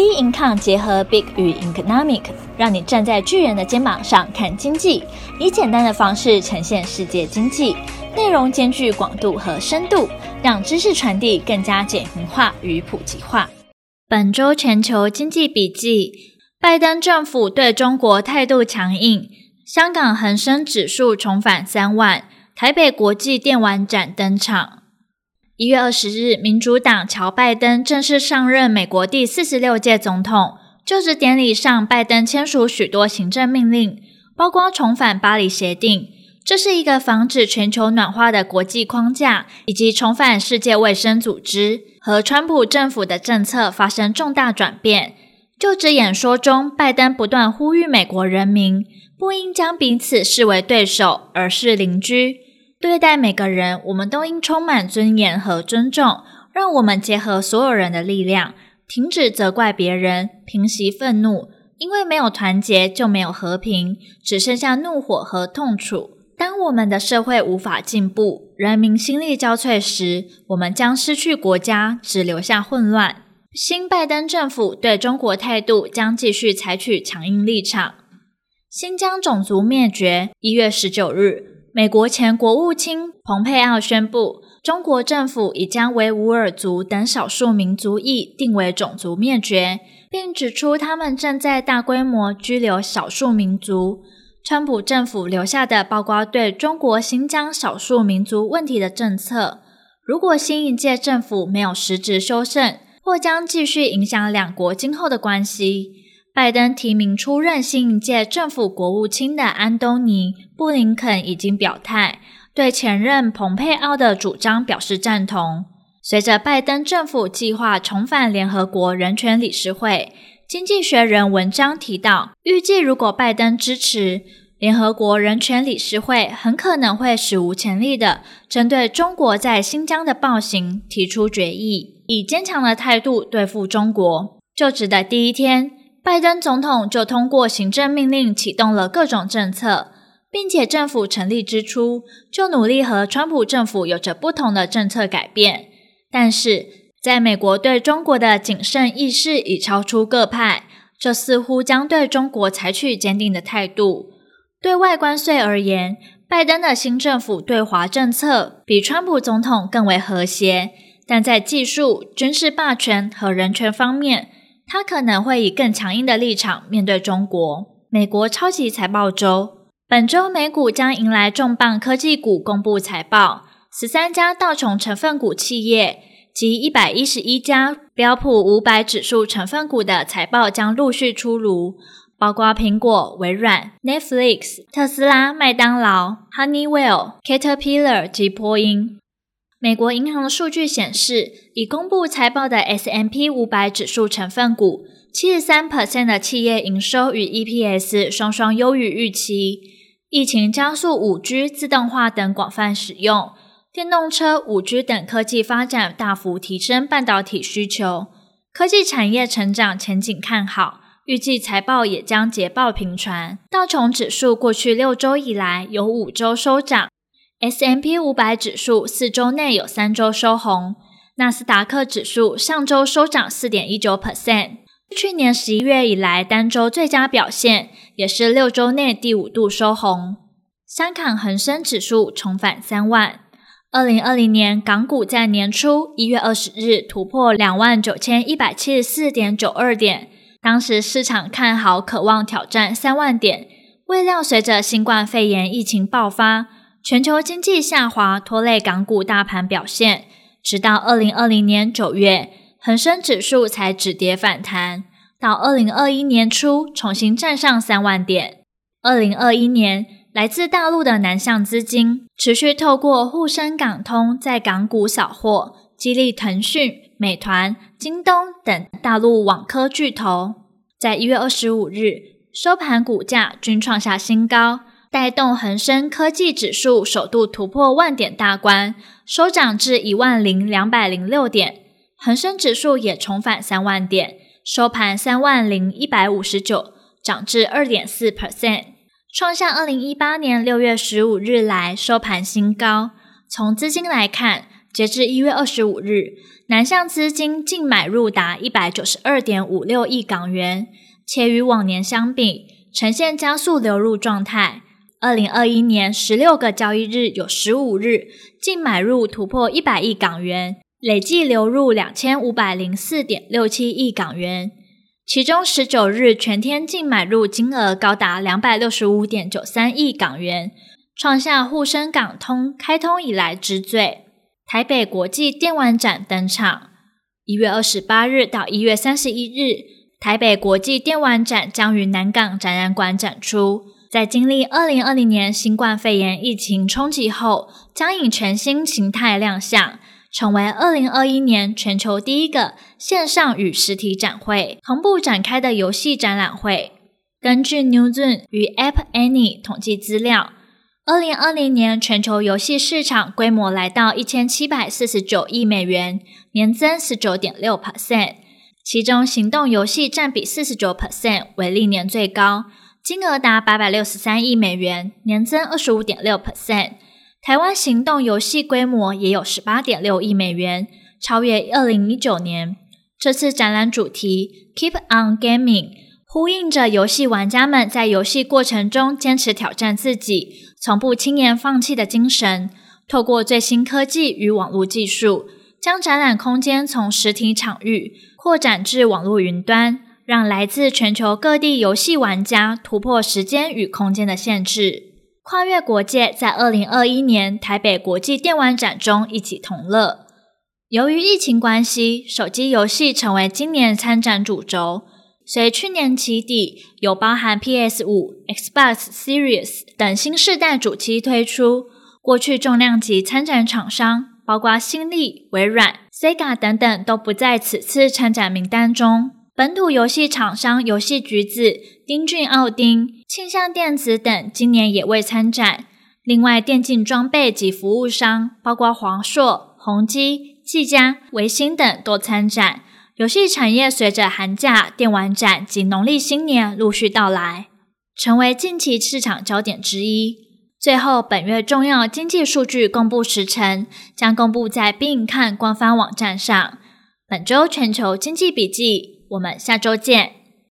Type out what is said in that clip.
B Income 结合 Big 与 Economic，让你站在巨人的肩膀上看经济，以简单的方式呈现世界经济，内容兼具广度和深度，让知识传递更加简明化与普及化。本周全球经济笔记：拜登政府对中国态度强硬，香港恒生指数重返三万，台北国际电玩展登场。一月二十日，民主党乔拜登正式上任美国第四十六届总统。就职典礼上，拜登签署许多行政命令，包括重返巴黎协定，这是一个防止全球暖化的国际框架，以及重返世界卫生组织。和川普政府的政策发生重大转变。就职演说中，拜登不断呼吁美国人民不应将彼此视为对手，而是邻居。对待每个人，我们都应充满尊严和尊重。让我们结合所有人的力量，停止责怪别人，平息愤怒。因为没有团结，就没有和平，只剩下怒火和痛楚。当我们的社会无法进步，人民心力交瘁时，我们将失去国家，只留下混乱。新拜登政府对中国态度将继续采取强硬立场。新疆种族灭绝，一月十九日。美国前国务卿蓬佩奥宣布，中国政府已将维吾尔族等少数民族裔定为种族灭绝，并指出他们正在大规模拘留少数民族。川普政府留下的包括对中国新疆少数民族问题的政策。如果新一届政府没有实质修正，或将继续影响两国今后的关系。拜登提名出任新一届政府国务卿的安东尼·布林肯已经表态，对前任蓬佩奥的主张表示赞同。随着拜登政府计划重返联合国人权理事会，《经济学人》文章提到，预计如果拜登支持，联合国人权理事会很可能会史无前例地针对中国在新疆的暴行提出决议，以坚强的态度对付中国。就职的第一天。拜登总统就通过行政命令启动了各种政策，并且政府成立之初就努力和川普政府有着不同的政策改变。但是，在美国对中国的谨慎意识已超出各派，这似乎将对中国采取坚定的态度。对外关税而言，拜登的新政府对华政策比川普总统更为和谐，但在技术、军事霸权和人权方面，他可能会以更强硬的立场面对中国。美国超级财报周，本周美股将迎来重磅科技股公布财报，十三家道琼成分股企业及一百一十一家标普五百指数成分股的财报将陆续出炉，包括苹果、微软、Netflix、特斯拉、麦当劳、Honeywell、Caterpillar 及波音。美国银行的数据显示，已公布财报的 S M P 五百指数成分股，七十三 percent 的企业营收与 EPS 双双优于预期。疫情加速五 G、自动化等广泛使用，电动车、五 G 等科技发展大幅提升半导体需求，科技产业成长前景看好，预计财报也将捷报频传。道琼指数过去六周以来有五周收涨。S M P 五百指数四周内有三周收红，纳斯达克指数上周收涨四点一九 percent，去年十一月以来单周最佳表现，也是六周内第五度收红。香港恒生指数重返三万。二零二零年港股在年初一月二十日突破两万九千一百七十四点九二点，当时市场看好，渴望挑战三万点，未料随着新冠肺炎疫情爆发。全球经济下滑拖累港股大盘表现，直到二零二零年九月，恒生指数才止跌反弹，到二零二一年初重新站上三万点。二零二一年，来自大陆的南向资金持续透过沪深港通在港股扫货，激励腾讯、美团、京东等大陆网科巨头，在一月二十五日收盘股价均创下新高。带动恒生科技指数首度突破万点大关，收涨至一万零两百零六点。恒生指数也重返三万点，收盘三万零一百五十九，涨至二点四 percent，创下二零一八年六月十五日来收盘新高。从资金来看，截至一月二十五日，南向资金净买入达一百九十二点五六亿港元，且与往年相比，呈现加速流入状态。二零二一年十六个交易日有十五日净买入突破一百亿港元，累计流入两千五百零四点六七亿港元。其中十九日全天净买入金额高达两百六十五点九三亿港元，创下沪深港通开通以来之最。台北国际电玩展登场，一月二十八日到一月三十一日，台北国际电玩展将于南港展览馆展出。在经历二零二零年新冠肺炎疫情冲击后，将以全新形态亮相。成为二零二一年全球第一个线上与实体展会同步展开的游戏展览会。根据 Newzoo 与 App Annie 统计资料，二零二零年全球游戏市场规模来到一千七百四十九亿美元，年增十九点六 percent，其中行动游戏占比四十九 percent，为历年最高，金额达八百六十三亿美元，年增二十五点六 percent。台湾行动游戏规模也有十八点六亿美元，超越二零一九年。这次展览主题 “Keep on Gaming” 呼应着游戏玩家们在游戏过程中坚持挑战自己、从不轻言放弃的精神。透过最新科技与网络技术，将展览空间从实体场域扩展至网络云端，让来自全球各地游戏玩家突破时间与空间的限制。跨越国界，在二零二一年台北国际电玩展中一起同乐。由于疫情关系，手机游戏成为今年参展主轴。随去年起底，有包含 PS 五、Xbox Series 等新世代主机推出，过去重量级参展厂商，包括新力、微软、Sega 等等，都不在此次参展名单中。本土游戏厂商游戏橘子、丁俊奥丁、庆象电子等今年也未参展。另外，电竞装备及服务商包括黄硕、宏基、技嘉、维新等都参展。游戏产业随着寒假、电玩展及农历新年陆续到来，成为近期市场焦点之一。最后，本月重要经济数据公布时程将公布在并看官方网站上。本周全球经济笔记。我们下周见。